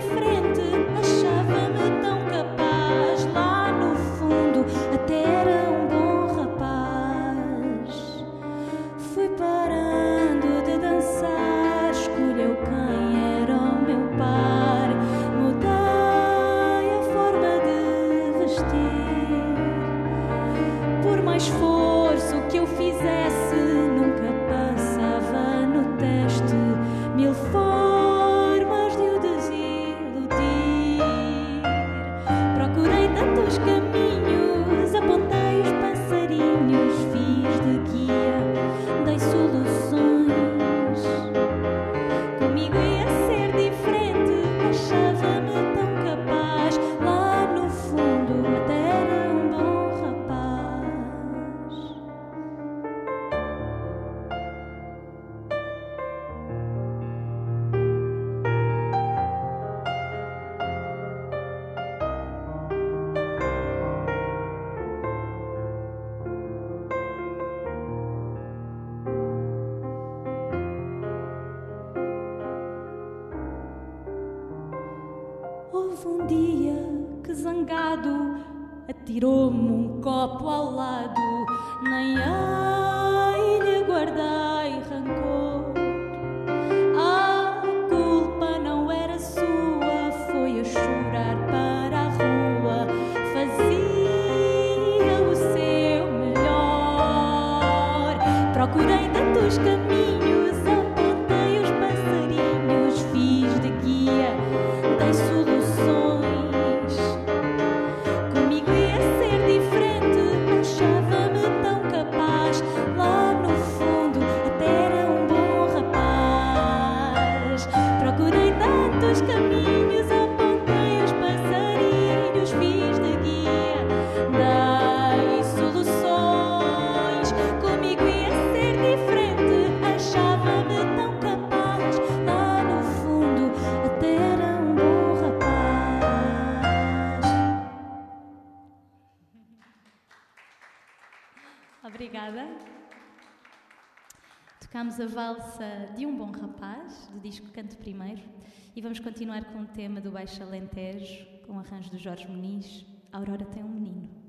frente. zangado, atirou-me um copo ao lado, nem a Francisco Canto Primeiro e vamos continuar com o tema do Baixo Alentejo, com o arranjo do Jorge Muniz, a Aurora tem um menino.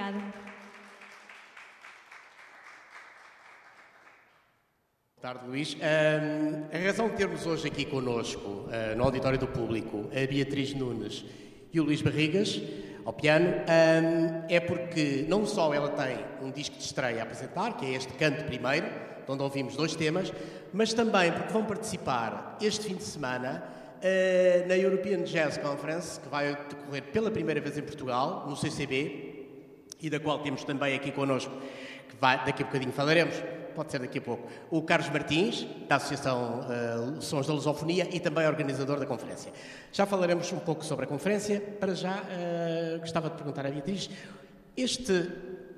Obrigada. Boa tarde, Luís. Um, a razão de termos hoje aqui conosco, uh, no auditório do público, a Beatriz Nunes e o Luís Barrigas, ao piano, um, é porque não só ela tem um disco de estreia a apresentar, que é este Canto Primeiro, onde ouvimos dois temas, mas também porque vão participar este fim de semana uh, na European Jazz Conference, que vai decorrer pela primeira vez em Portugal, no CCB, e da qual temos também aqui connosco, que vai, daqui a bocadinho falaremos, pode ser daqui a pouco, o Carlos Martins, da Associação uh, Sons da Lusofonia e também organizador da conferência. Já falaremos um pouco sobre a conferência. Para já, uh, gostava de perguntar à Beatriz, este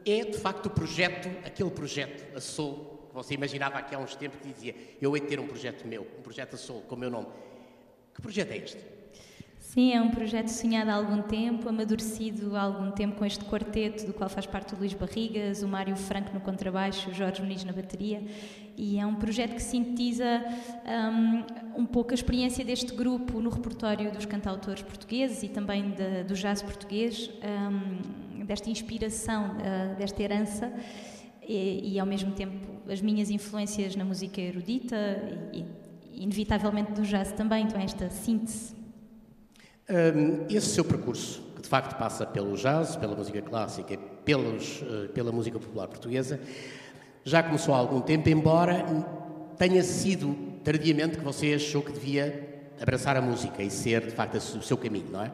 é de facto o projeto, aquele projeto, a Soul, que você imaginava aqui há uns tempos que dizia eu hei de ter um projeto meu, um projeto a Soul, com o meu nome. Que projeto é este? Sim, é um projeto sonhado há algum tempo, amadurecido há algum tempo com este quarteto, do qual faz parte o Luís Barrigas, o Mário Franco no contrabaixo, o Jorge Muniz na bateria. E é um projeto que sintetiza um, um pouco a experiência deste grupo no repertório dos cantautores portugueses e também de, do jazz português, um, desta inspiração, uh, desta herança. E, e, ao mesmo tempo as minhas influências na música erudita e, e inevitavelmente do jazz também, então esta síntese esse seu percurso, que de facto passa pelo jazz, pela música clássica e pelos, uh, pela música popular portuguesa, já começou há algum tempo, embora tenha sido tardiamente que você achou que devia abraçar a música e ser de facto o seu caminho, não é?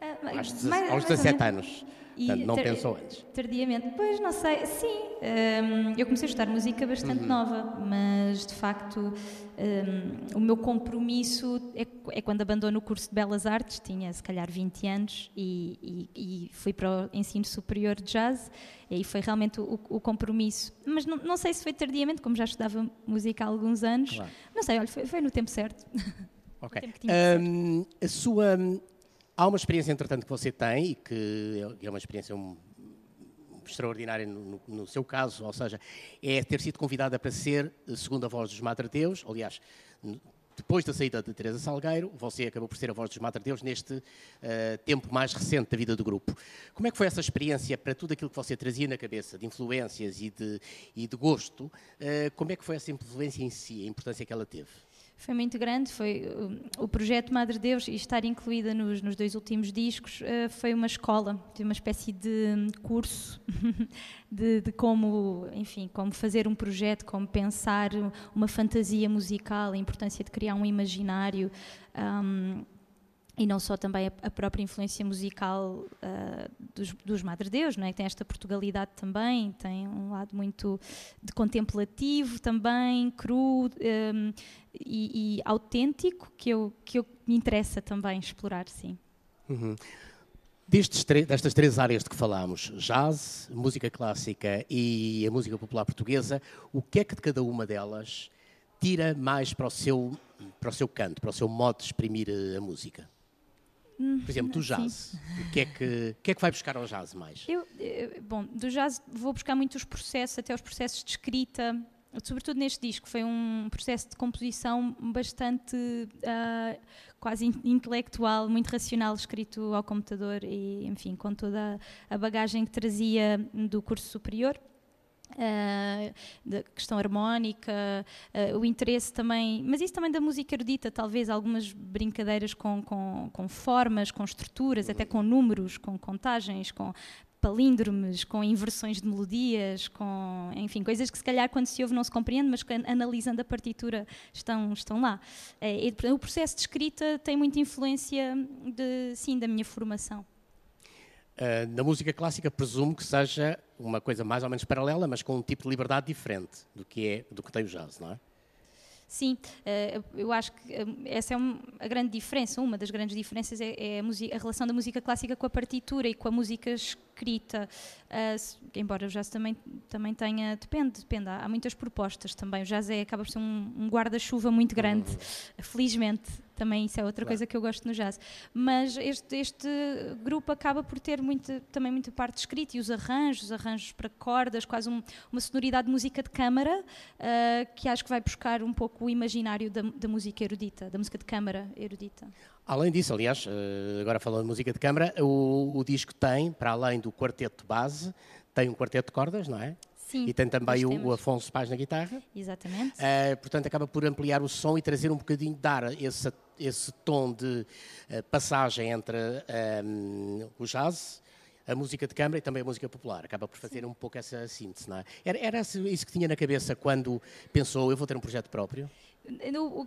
Uh, aos, mais, aos 17 anos. Portanto, não pensou antes? Tardiamente. Pois, não sei. Sim, um, eu comecei a estudar música bastante uhum. nova, mas de facto um, o meu compromisso é, é, quando abandono o curso de Belas Artes, tinha se calhar 20 anos, e, e, e fui para o ensino superior de jazz, e aí foi realmente o, o compromisso. Mas não, não, sei se foi tardiamente, como já estudava música há alguns anos. Claro. Não sei, olha, foi, foi no tempo certo. Ok. Um, a sua Há uma experiência, entretanto, que você tem e que é uma experiência extraordinária no, no, seu caso, ou seja, é ter sido convidada para ser segunda voz dos Madre Deus. Aliás, depois da saída de Teresa Salgueiro, você acabou por ser a voz dos Madre Deus neste uh, tempo mais recente da vida do grupo. Como é que foi essa experiência para tudo aquilo que você trazia na cabeça, de influências e de, e de gosto? Uh, como é que foi essa influência em si, a importância que ela teve? Foi muito grande. Foi o, o projeto Madre Deus e estar incluída nos, nos dois últimos discos uh, foi uma escola, uma espécie de curso de, de, como, enfim, como fazer um projeto, como pensar uma fantasia musical, a importância de criar um imaginário. Um, e não só também a, própria influência musical uh, dos, dos Madre Deus, não é? tem esta Portugalidade também, tem um lado muito de contemplativo também, cru um, e, e, autêntico, que, eu, que eu, me interessa também explorar, sim. Uhum. Destas três áreas de que falámos, jazz, música clássica e a música popular portuguesa, o que é que de cada uma delas tira mais para o seu, para o seu canto, para o seu modo de exprimir a música? Por exemplo, do jazz. O que, é que, que é que vai buscar ao jazz mais? Eu, bom, do jazz vou buscar muito os processos, até os processos de escrita, sobretudo neste disco, foi um processo de composição bastante uh, quase intelectual, muito racional, escrito ao computador e, enfim, com toda a bagagem que trazia do curso superior. Uh, da questão harmónica, uh, o interesse também, mas isso também da música erudita, talvez algumas brincadeiras com, com, com formas, com estruturas, até com números, com contagens, com palíndromes, com inversões de melodias, com, enfim, coisas que se calhar quando se ouve não se compreende, mas que analisando a partitura estão, estão lá. É, o processo de escrita tem muita influência, de, sim, da minha formação. Uh, na música clássica presumo que seja uma coisa mais ou menos paralela, mas com um tipo de liberdade diferente do que é do que tem o jazz, não é? Sim, eh, eu acho que eh, essa é a grande diferença, uma das grandes diferenças é, é a, relação da música clássica com a partitura e com a música uh, embora o jazz também, também tenha, depende, depende, há, muitas propostas também, o jazz é, acaba por ser um, um guarda-chuva muito grande, uhum. felizmente, também isso é outra claro. coisa que eu gosto no jazz. Mas este, este grupo acaba por ter muito, também muita parte escrita e os arranjos, os arranjos para cordas, quase um, uma sonoridade de música de câmara, uh, que acho que vai buscar um pouco o imaginário da, da música erudita, da música de câmara erudita. Além disso, aliás, eh, agora falando de música de câmara, o, o, disco tem, para além do quarteto base, tem um quarteto de cordas, não é? Sim. E tem também o, o, Afonso Paz na guitarra. Exatamente. Uh, portanto, acaba por ampliar o som e trazer um bocadinho, dar esse, esse tom de uh, passagem entre um, o jazz a música de câmara e também a música popular. Acaba por fazer Sim. um pouco essa síntese, não é? Era, era isso que tinha na cabeça quando pensou, eu vou ter um projeto próprio?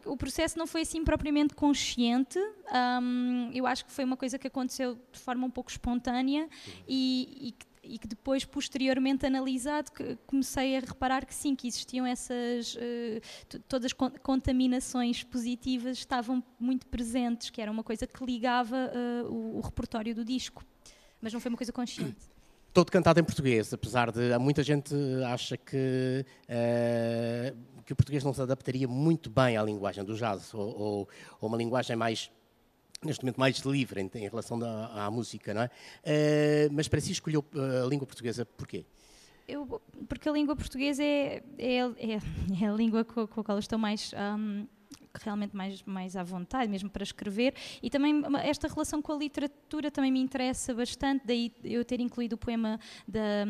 O, processo não foi assim propriamente consciente. Um, eu acho que foi uma coisa que aconteceu de forma um pouco espontânea e, e, e, que depois, posteriormente analisado, comecei a reparar que sim, que existiam essas. Uh, todas as contaminações positivas estavam muito presentes, que era uma coisa que ligava uh, o, o repertório do disco. Mas não foi uma coisa consciente todo cantado em português, apesar de muita gente acha que uh, que o português não se adaptaria muito bem à linguagem do jazz, ou, ou, ou uma linguagem mais neste momento mais livre em, em relação da, à música, não é? Uh, mas para si escolheu eh, a língua portuguesa porquê? Eu, porque a língua portuguesa é, é, é, é a língua com, com a qual estou mais um, realmente mais, mais à vontade, mesmo para escrever. E também esta relação com a literatura também me interessa bastante, daí eu ter incluído o poema da,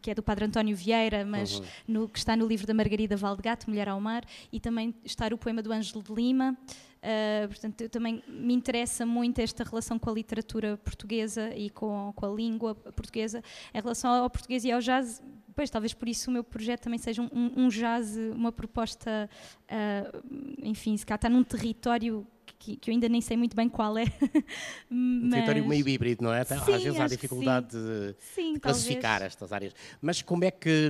que é do Padre António Vieira, mas uhum. no, que está no livro da Margarida Valdegato, Mulher ao Mar, e também estar o poema do Ângelo de Lima. Uh, portanto, também me interessa muito esta relação com a literatura portuguesa e com, com a língua portuguesa. Em relação ao português e ao jazz, Pois, talvez por isso o meu projeto também seja um, um jazz, uma proposta, uh, enfim, se cá está num território que, que, eu ainda nem sei muito bem qual é. um território meio híbrido, não é? Sim, Às vezes há dificuldade de, sim, de classificar talvez. estas áreas. Mas como é que,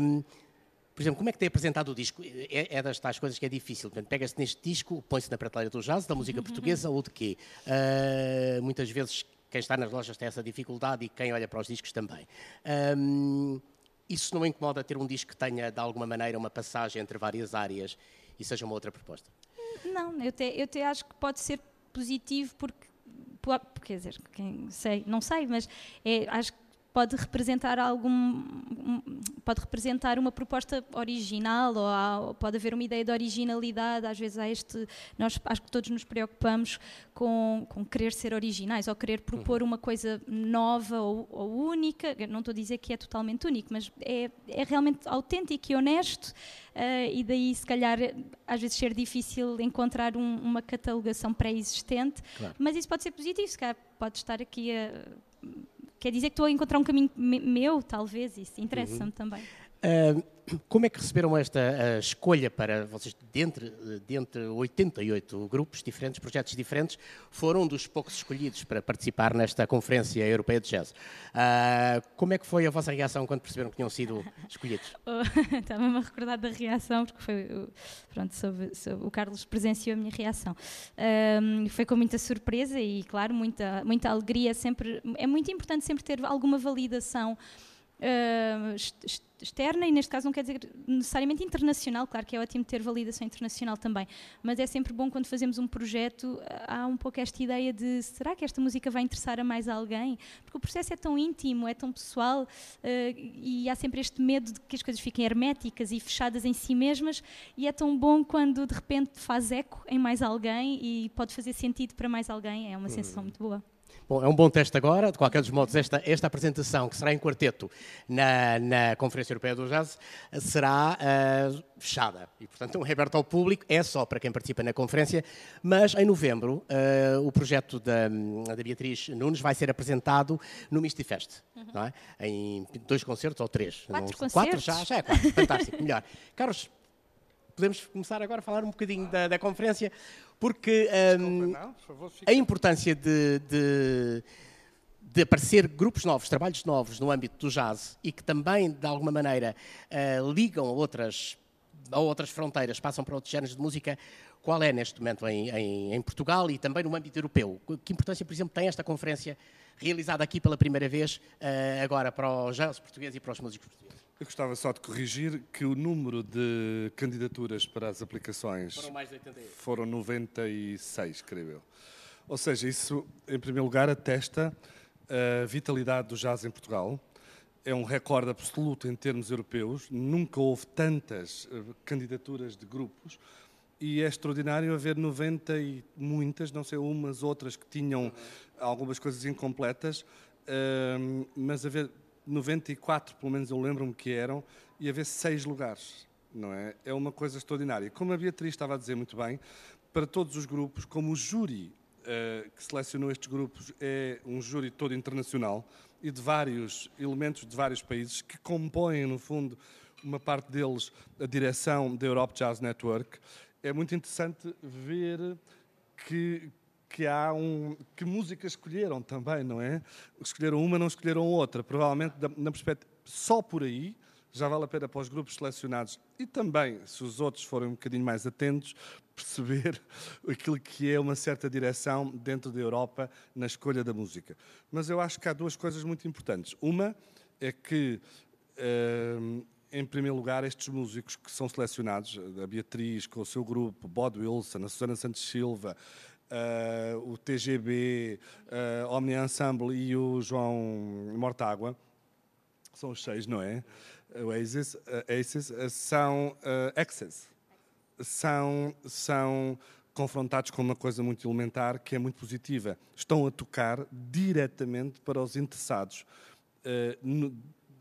por exemplo, como é que tem apresentado o disco? É, é das tais coisas que é difícil. Portanto, pega-se neste disco, põe-se na prateleira do jazz, da música uhum. portuguesa ou de quê? Uh, muitas vezes quem está nas lojas tem essa dificuldade e quem olha para os discos também. Um, isso não incomoda ter um disco que tenha, de alguma maneira, uma passagem entre várias áreas e seja uma outra proposta? Não, eu até, eu acho que pode ser positivo porque, quer dizer, quem sei, não sei, mas é, acho que pode representar algum pode representar uma proposta original ou, há, ou, pode haver uma ideia de originalidade às vezes há este nós acho que todos nos preocupamos com, com querer ser originais ou querer propor uhum. uma coisa nova ou, ou, única não estou a dizer que é totalmente único mas é, é realmente autêntico e honesto uh, e daí se calhar às vezes ser difícil encontrar um, uma catalogação pré-existente claro. mas isso pode ser positivo se calhar pode estar aqui a Quer dizer que estou a encontrar um caminho meu, talvez, isso interessa-me uhum. também. Uh, como é que receberam esta escolha para vocês, dentre, dentre 88 grupos diferentes, projetos diferentes, foram um dos poucos escolhidos para participar nesta Conferência Europeia de Jazz? Uh, como é que foi a vossa reação quando perceberam que tinham sido escolhidos? Oh, estava-me a recordar da reação, porque foi, pronto, o Carlos presenciou a minha reação. Um, foi com muita surpresa e, claro, muita, muita alegria. Sempre, é muito importante sempre ter alguma validação uh, externa, e neste caso não quer dizer necessariamente internacional, claro que é ótimo ter validação internacional também, mas é sempre bom quando fazemos um projeto, há um pouco esta ideia de será que esta música vai interessar a mais alguém? Porque o processo é tão íntimo, é tão pessoal uh, e há sempre este medo de que as coisas fiquem herméticas e fechadas em si mesmas, e é tão bom quando de repente faz eco em mais alguém e pode fazer sentido para mais alguém, é uma sensação muito boa. Bom, é um bom teste agora. De qualquer dos modos, esta, esta apresentação, que será em quarteto na, na Conferência Europeia do Jazz, será uh, fechada. E, portanto, um aberto ao público, é só para quem participa na conferência. Mas, em novembro, uh, o projeto da, da Beatriz Nunes vai ser apresentado no Misty Fest. Uhum. Não é? Em dois concertos ou três? Quatro não, concertos? Quatro já, já é quatro. Fantástico, melhor. Carlos, podemos começar agora a falar um bocadinho da, da conferência. Porque um, a importância de, de, de, aparecer grupos novos, trabalhos novos no âmbito do jazz e que também, de alguma maneira, uh, ligam a outras, a outras fronteiras, passam para outros géneros de música, qual é neste momento em, em, em, Portugal e também no âmbito europeu? Que importância, por exemplo, tem esta conferência realizada aqui pela primeira vez, uh, agora para o jazz português e para os músicos portugueses? Eu gostava só de corrigir que o número de candidaturas para as aplicações foram mais de 88. Foram 96, creio eu. Ou seja, isso, em primeiro lugar, atesta a vitalidade do jazz em Portugal. É um recorde absoluto em termos europeus. Nunca houve tantas uh, candidaturas de grupos e é extraordinário haver 90 e muitas, não sei, umas, outras que tinham algumas coisas incompletas, uh, mas haver 94, pelo menos eu lembro-me que eram, e haver seis lugares, não é? É uma coisa extraordinária. Como a Beatriz estava a dizer muito bem, para todos os grupos, como o júri uh, que selecionou estes grupos é um júri todo internacional e de vários elementos de vários países que compõem, no fundo, uma parte deles a direção da Europe Jazz Network. É muito interessante ver que, que há um que músicas escolheram também, não é? Escolheram uma, não escolheram outra. Provavelmente na perspectiva só por aí já vale a pena para os grupos selecionados e também, se os outros forem um bocadinho mais atentos, perceber aquilo que é uma certa direção dentro da Europa na escolha da música. Mas eu acho que há duas coisas muito importantes. Uma é que, ehm, em primeiro lugar, estes músicos que são selecionados, a Beatriz com o seu grupo, Bod Wilson, a Susana Santos Silva, o TGB, uh, Omni Ensemble e o João Mortágua, são os seis, não é? Oasis, Aces, são uh, Access, são, são confrontados com uma coisa muito elementar que é muito positiva. Estão a tocar diretamente para os interessados uh, no,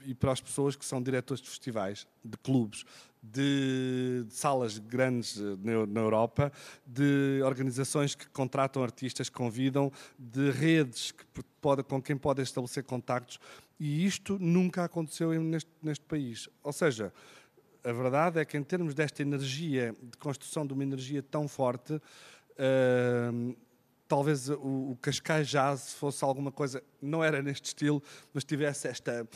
e para as pessoas que são diretores de festivais, de clubes, de, de salas grandes eh, na, na, Europa, de organizações que contratam artistas, convidam, de redes que pode, com quem podem estabelecer contactos. E isto nunca aconteceu neste, neste país. Ou seja, a verdade é que, em termos desta energia, de construção de uma energia tão forte, uh, talvez o, o Cascais Jazz fosse alguma coisa, não era neste estilo, mas tivesse esta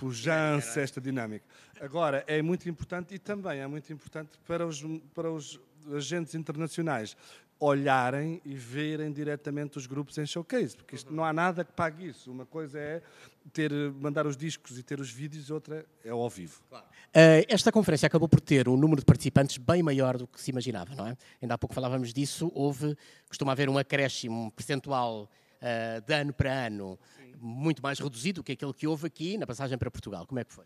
pujança, esta dinâmica. Agora, é muito importante e também é muito importante para os, para os agentes internacionais olharem e verem diretamente os grupos em showcase, porque isto, não há nada que pague isso. Uma coisa é ter, mandar os discos e ter os vídeos, outra é ao vivo. Claro. Uh, esta conferência acabou por ter um número de participantes bem maior do que se imaginava, não é? Ainda há pouco falávamos disso, houve, costuma haver um acréscimo percentual uh, de ano para ano. Muito mais reduzido que aquele que houve aqui na passagem para Portugal. Como é que foi?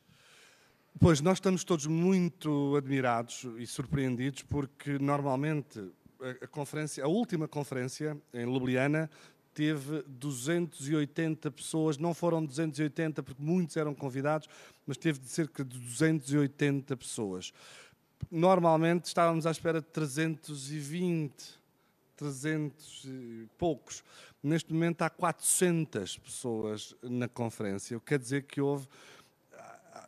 Pois, nós estamos todos muito admirados e surpreendidos porque normalmente a, conferência, a última conferência em Ljubljana teve 280 pessoas, não foram 280 porque muitos eram convidados, mas teve de cerca de 280 pessoas. Normalmente estávamos à espera de 320, 300 e poucos. Neste momento há 400 pessoas na conferência, o que quer dizer que houve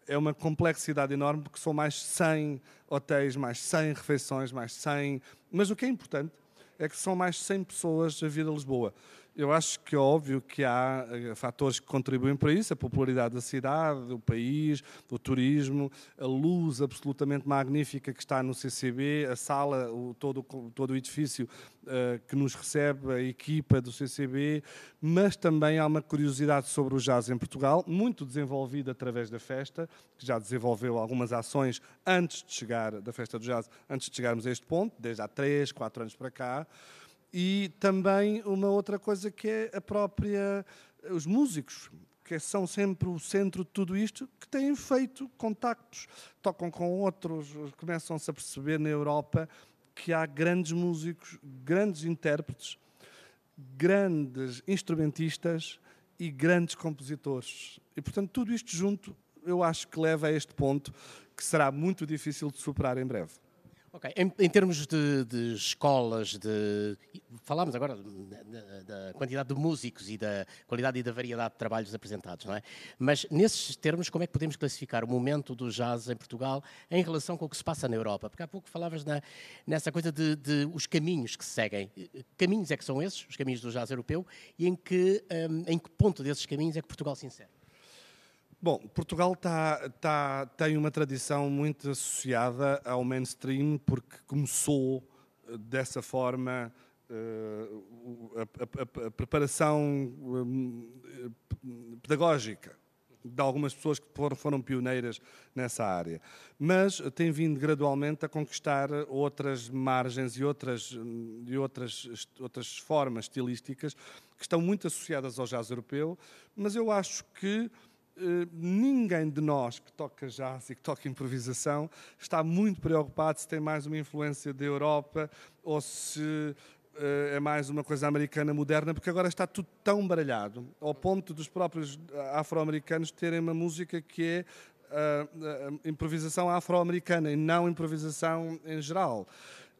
é uma complexidade enorme porque são mais 100 hotéis, mais 100 refeições, mais 100. Mas o que é importante é que são mais 100 pessoas a vir a Lisboa. Eu acho que é óbvio que há eh, fatores que contribuem para isso, a popularidade da cidade, do país, do turismo, a luz absolutamente magnífica que está no CCB, a sala, o, todo, todo o edifício uh, que nos recebe, a equipa do CCB, mas também há uma curiosidade sobre o jazz em Portugal, muito desenvolvida através da festa, que já desenvolveu algumas ações antes de chegar, da festa do jazz, antes de chegarmos a este ponto, desde há três, quatro anos para cá. E também uma outra coisa que é a própria os músicos, que são sempre o centro de tudo isto, que têm feito contactos, tocam com outros, começam-se a perceber na Europa que há grandes músicos, grandes intérpretes, grandes instrumentistas e grandes compositores. E, portanto, tudo isto junto, eu acho que leva a este ponto que será muito difícil de superar em breve. Ok, em, em termos de, de, escolas, de, falámos agora da quantidade de músicos e da qualidade e da variedade de trabalhos apresentados, não é? Mas nesses termos, como é que podemos classificar o momento do jazz em Portugal em relação com o que se passa na Europa? Porque há pouco falavas na, nessa coisa de, de, os caminhos que se seguem. Caminhos é que são esses, os caminhos do jazz europeu, e em que, um, em que ponto desses caminhos é que Portugal se insere? Bom, Portugal tá, tá, tem uma tradição muito associada ao mainstream porque começou eh, dessa forma uh, a, a, a, preparação um, pedagógica de algumas pessoas que foram, foram pioneiras nessa área. Mas tem vindo gradualmente a conquistar outras margens e outras, e outras, outras formas estilísticas que estão muito associadas ao jazz europeu, mas eu acho que eh, ninguém de nós que toca jazz e que toca improvisação está muito preocupado se tem mais uma influência da Europa ou se eh, é mais uma coisa americana moderna, porque agora está tudo tão baralhado, ao ponto dos próprios afro-americanos terem uma música que é uh, improvisação afro-americana e não improvisação em geral.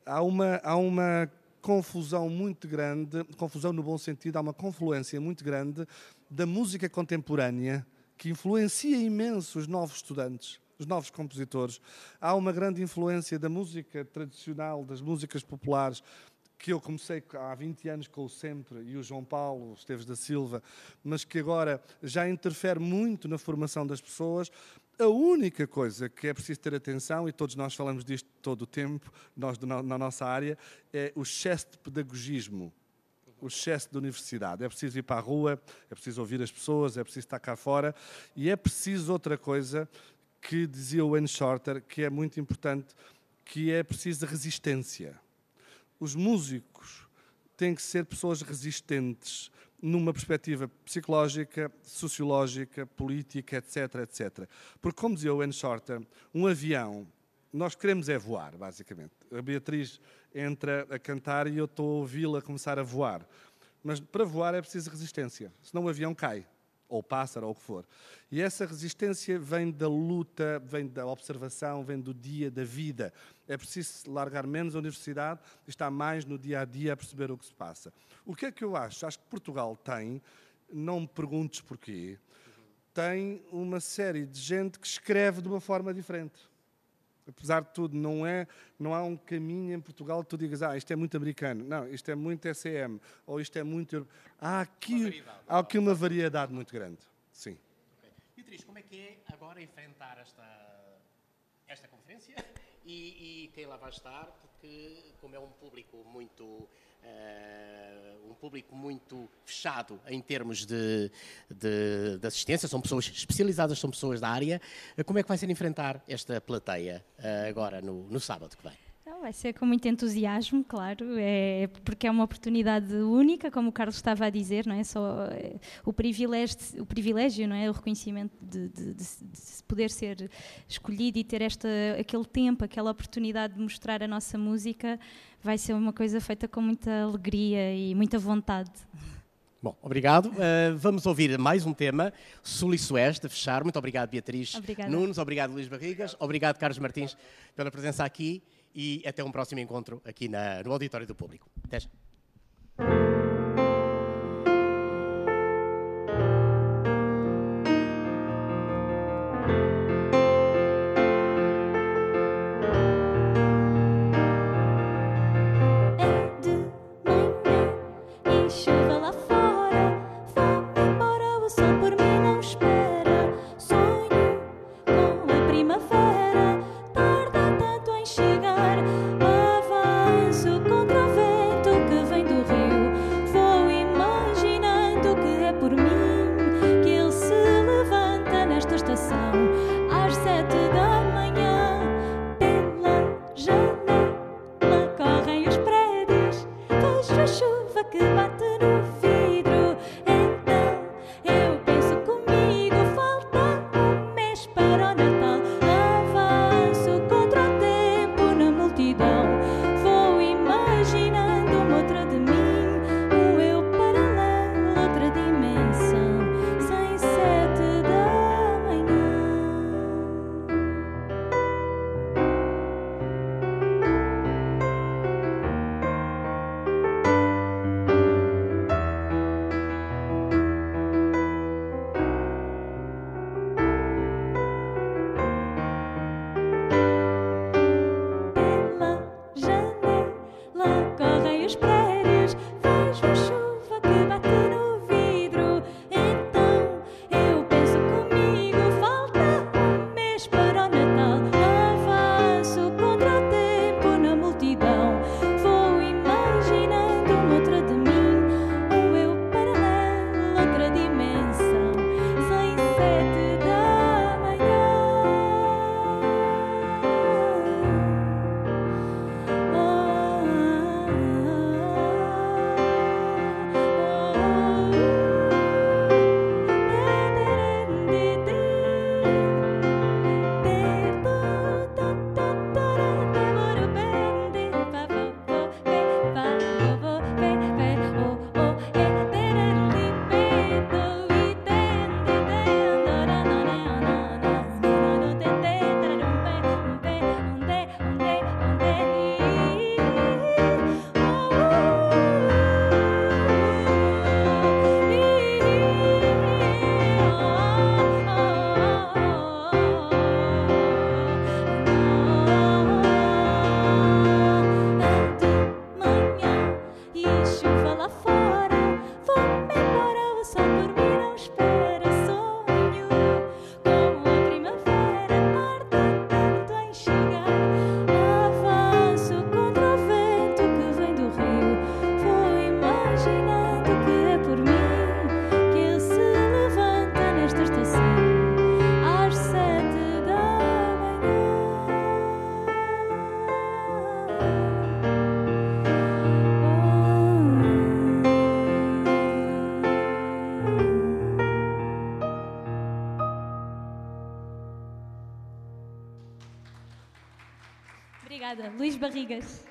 Há uma, há uma confusão muito grande, confusão no bom sentido, há uma confluência muito grande da música contemporânea que influencia imenso os novos estudantes, os novos compositores. Há uma grande influência da música tradicional, das músicas populares, que eu comecei há 20 anos com o Sempre e o João Paulo Esteves da Silva, mas que agora já interfere muito na formação das pessoas. A única coisa que é preciso ter atenção, e todos nós falamos disto todo o tempo, nós na nossa área, é o excesso de pedagogismo o excesso de universidade. É preciso ir para a rua, é preciso ouvir as pessoas, é preciso estar cá fora e é preciso outra coisa que dizia o Wayne Shorter, que é muito importante, que é preciso resistência. Os músicos têm que ser pessoas resistentes numa perspectiva psicológica, sociológica, política, etc, etc. Porque, como dizia o Wayne Shorter, um avião, nós queremos é voar, basicamente. A Beatriz entra a cantar e eu estou a ouvi-la começar a voar. Mas para voar é preciso resistência, senão o avião cai, ou pássaro, ou o que for. E essa resistência vem da luta, vem da observação, vem do dia, da vida. É preciso largar menos a universidade e estar mais no dia a dia a perceber o que se passa. O que é que eu acho? Acho que Portugal tem, não me perguntes porquê, tem uma série de gente que escreve de uma forma diferente apesar de tudo, não, é, não há um caminho em Portugal que tu digas, ah, isto é muito americano, não, isto é muito SM, ou isto é muito. Há aqui, há aqui uma variedade muito grande. Sim. Okay. Beatriz, como é que é agora enfrentar esta, esta conferência? E, e quem lá vai estar, porque, como é um público muito um público muito fechado em termos de, de, de, assistência, são pessoas especializadas, são pessoas da área. Uh, como é que vai ser enfrentar esta plateia uh, agora no, no sábado que vem? Então, vai ser com muito entusiasmo, claro, é, porque é uma oportunidade única, como o Carlos estava a dizer, não é só é, o privilégio, o privilégio, não é o reconhecimento de, de, de, de, poder ser escolhido e ter esta, aquele tempo, aquela oportunidade de mostrar a nossa música, vai ser uma coisa feita com muita alegria e muita vontade. Bom, obrigado. Uh, vamos ouvir mais um tema, Sul e Sueste, a fechar. Muito obrigado, Beatriz Obrigada. Nunes. Obrigado, Luís Barrigas. Obrigado, Carlos Martins, pela presença aqui e até um próximo encontro aqui na, no Auditório do Público. Até já. Barrigas.